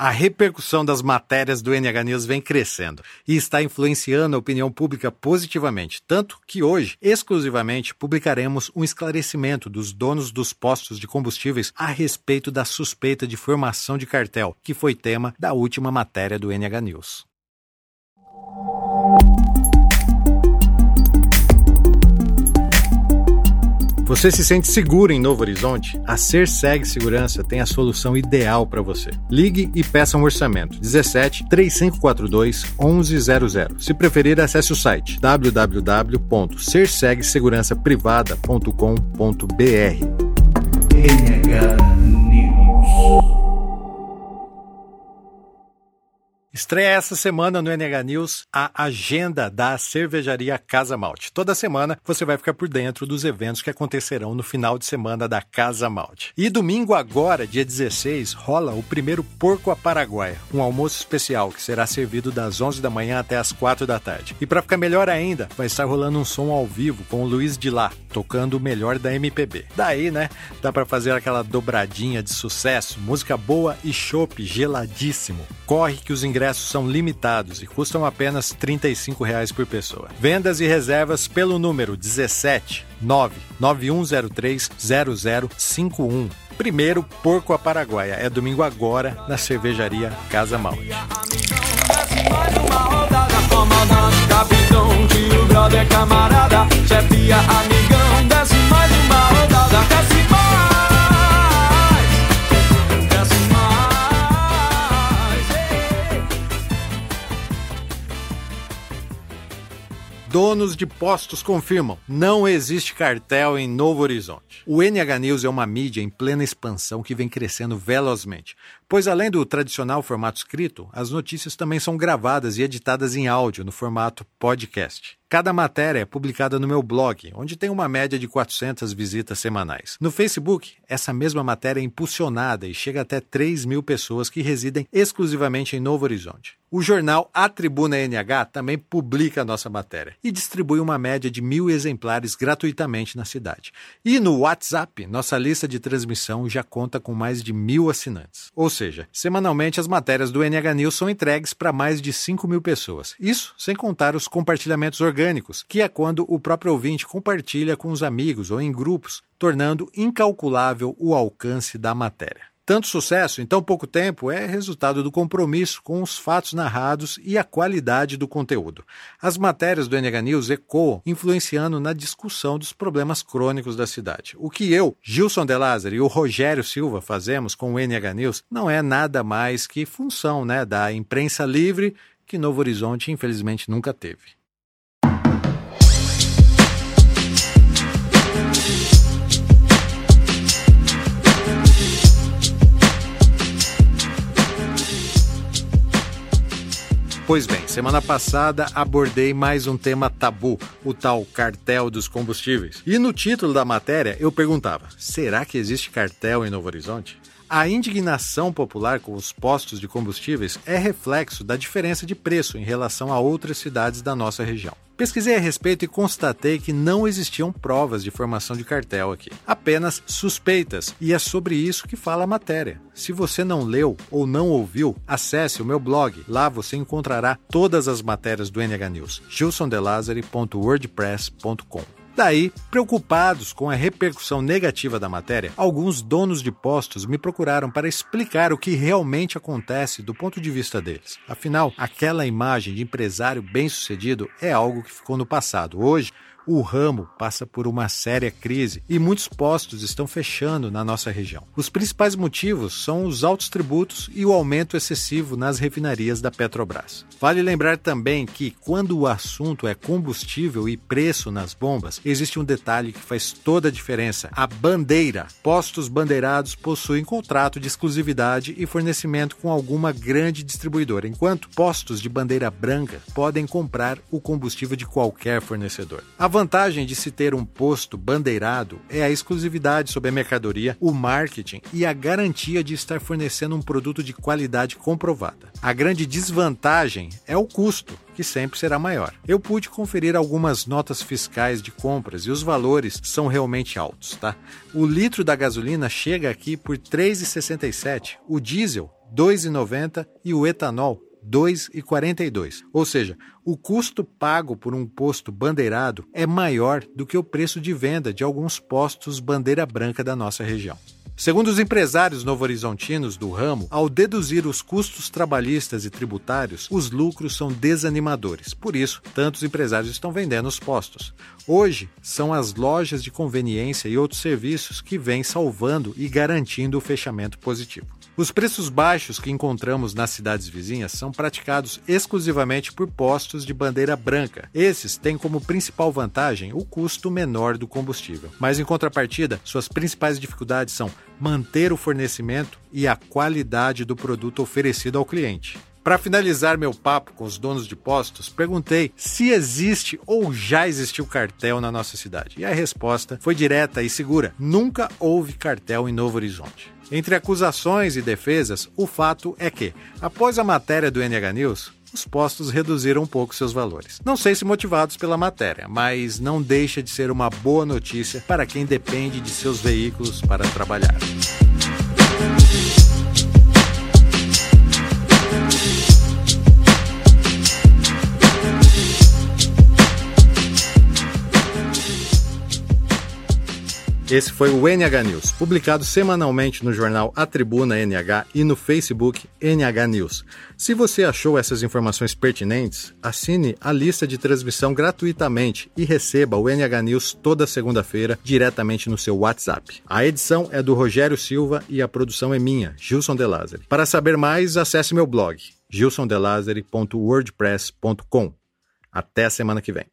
A repercussão das matérias do NH News vem crescendo e está influenciando a opinião pública positivamente, tanto que hoje, exclusivamente, publicaremos um esclarecimento dos donos dos postos de combustíveis a respeito da suspeita de formação de cartel, que foi tema da última matéria do NH News. Você se sente seguro em Novo Horizonte? A Serseg Segurança tem a solução ideal para você. Ligue e peça um orçamento. 17 3542 1100. Se preferir, acesse o site www.sersegsegurançaprivada.com.br. NH News. Estreia essa semana no NH News a agenda da cervejaria Casa Malte. Toda semana você vai ficar por dentro dos eventos que acontecerão no final de semana da Casa Malte. E domingo agora, dia 16, rola o primeiro Porco a Paraguaia, um almoço especial que será servido das 11 da manhã até as 4 da tarde. E para ficar melhor ainda, vai estar rolando um som ao vivo com o Luiz de Lá, tocando o melhor da MPB. Daí, né, dá para fazer aquela dobradinha de sucesso, música boa e chopp geladíssimo. Corre que os ingressos ingressos são limitados e custam apenas 35 reais por pessoa. Vendas e reservas pelo número 17 99103 0051. Primeiro Porco a Paraguaia. É domingo agora na cervejaria Casa Malte. Capitão, brother, camarada, chefia, Donos de postos confirmam: não existe cartel em Novo Horizonte. O NH News é uma mídia em plena expansão que vem crescendo velozmente, pois além do tradicional formato escrito, as notícias também são gravadas e editadas em áudio no formato podcast. Cada matéria é publicada no meu blog, onde tem uma média de 400 visitas semanais. No Facebook, essa mesma matéria é impulsionada e chega até 3 mil pessoas que residem exclusivamente em Novo Horizonte. O jornal A Tribuna NH também publica a nossa matéria e distribui uma média de mil exemplares gratuitamente na cidade. E no WhatsApp, nossa lista de transmissão já conta com mais de mil assinantes. Ou seja, semanalmente as matérias do NH News são entregues para mais de 5 mil pessoas. Isso sem contar os compartilhamentos orgânicos orgânicos, que é quando o próprio ouvinte compartilha com os amigos ou em grupos, tornando incalculável o alcance da matéria. Tanto sucesso em tão pouco tempo é resultado do compromisso com os fatos narrados e a qualidade do conteúdo. As matérias do NH News ecoam, influenciando na discussão dos problemas crônicos da cidade. O que eu, Gilson De Lázaro e o Rogério Silva fazemos com o NH News não é nada mais que função né, da imprensa livre que Novo Horizonte infelizmente nunca teve. Pois bem, semana passada abordei mais um tema tabu, o tal cartel dos combustíveis. E no título da matéria eu perguntava: será que existe cartel em Novo Horizonte? A indignação popular com os postos de combustíveis é reflexo da diferença de preço em relação a outras cidades da nossa região. Pesquisei a respeito e constatei que não existiam provas de formação de cartel aqui, apenas suspeitas, e é sobre isso que fala a matéria. Se você não leu ou não ouviu, acesse o meu blog. Lá você encontrará todas as matérias do NH News. gilsondelazari.wordpress.com Daí, preocupados com a repercussão negativa da matéria, alguns donos de postos me procuraram para explicar o que realmente acontece do ponto de vista deles. Afinal, aquela imagem de empresário bem-sucedido é algo que ficou no passado. Hoje, o ramo passa por uma séria crise e muitos postos estão fechando na nossa região. Os principais motivos são os altos tributos e o aumento excessivo nas refinarias da Petrobras. Vale lembrar também que, quando o assunto é combustível e preço nas bombas, existe um detalhe que faz toda a diferença: a bandeira. Postos bandeirados possuem contrato de exclusividade e fornecimento com alguma grande distribuidora, enquanto postos de bandeira branca podem comprar o combustível de qualquer fornecedor. A vantagem de se ter um posto bandeirado é a exclusividade sobre a mercadoria, o marketing e a garantia de estar fornecendo um produto de qualidade comprovada. A grande desvantagem é o custo, que sempre será maior. Eu pude conferir algumas notas fiscais de compras e os valores são realmente altos, tá? O litro da gasolina chega aqui por R$ 3,67, o diesel R$ 2,90 e o etanol 2,42. Ou seja, o custo pago por um posto bandeirado é maior do que o preço de venda de alguns postos bandeira branca da nossa região. Segundo os empresários novo-horizontinos do ramo, ao deduzir os custos trabalhistas e tributários, os lucros são desanimadores. Por isso, tantos empresários estão vendendo os postos. Hoje, são as lojas de conveniência e outros serviços que vêm salvando e garantindo o fechamento positivo. Os preços baixos que encontramos nas cidades vizinhas são praticados exclusivamente por postos de bandeira branca. Esses têm como principal vantagem o custo menor do combustível. Mas, em contrapartida, suas principais dificuldades são manter o fornecimento e a qualidade do produto oferecido ao cliente. Para finalizar meu papo com os donos de postos, perguntei se existe ou já existiu cartel na nossa cidade. E a resposta foi direta e segura: nunca houve cartel em Novo Horizonte. Entre acusações e defesas, o fato é que, após a matéria do NH News, os postos reduziram um pouco seus valores. Não sei se motivados pela matéria, mas não deixa de ser uma boa notícia para quem depende de seus veículos para trabalhar. Esse foi o NH News, publicado semanalmente no jornal A Tribuna NH e no Facebook NH News. Se você achou essas informações pertinentes, assine a lista de transmissão gratuitamente e receba o NH News toda segunda-feira diretamente no seu WhatsApp. A edição é do Rogério Silva e a produção é minha, Gilson De Lázari. Para saber mais, acesse meu blog gilsondelazari.wordpress.com. Até a semana que vem.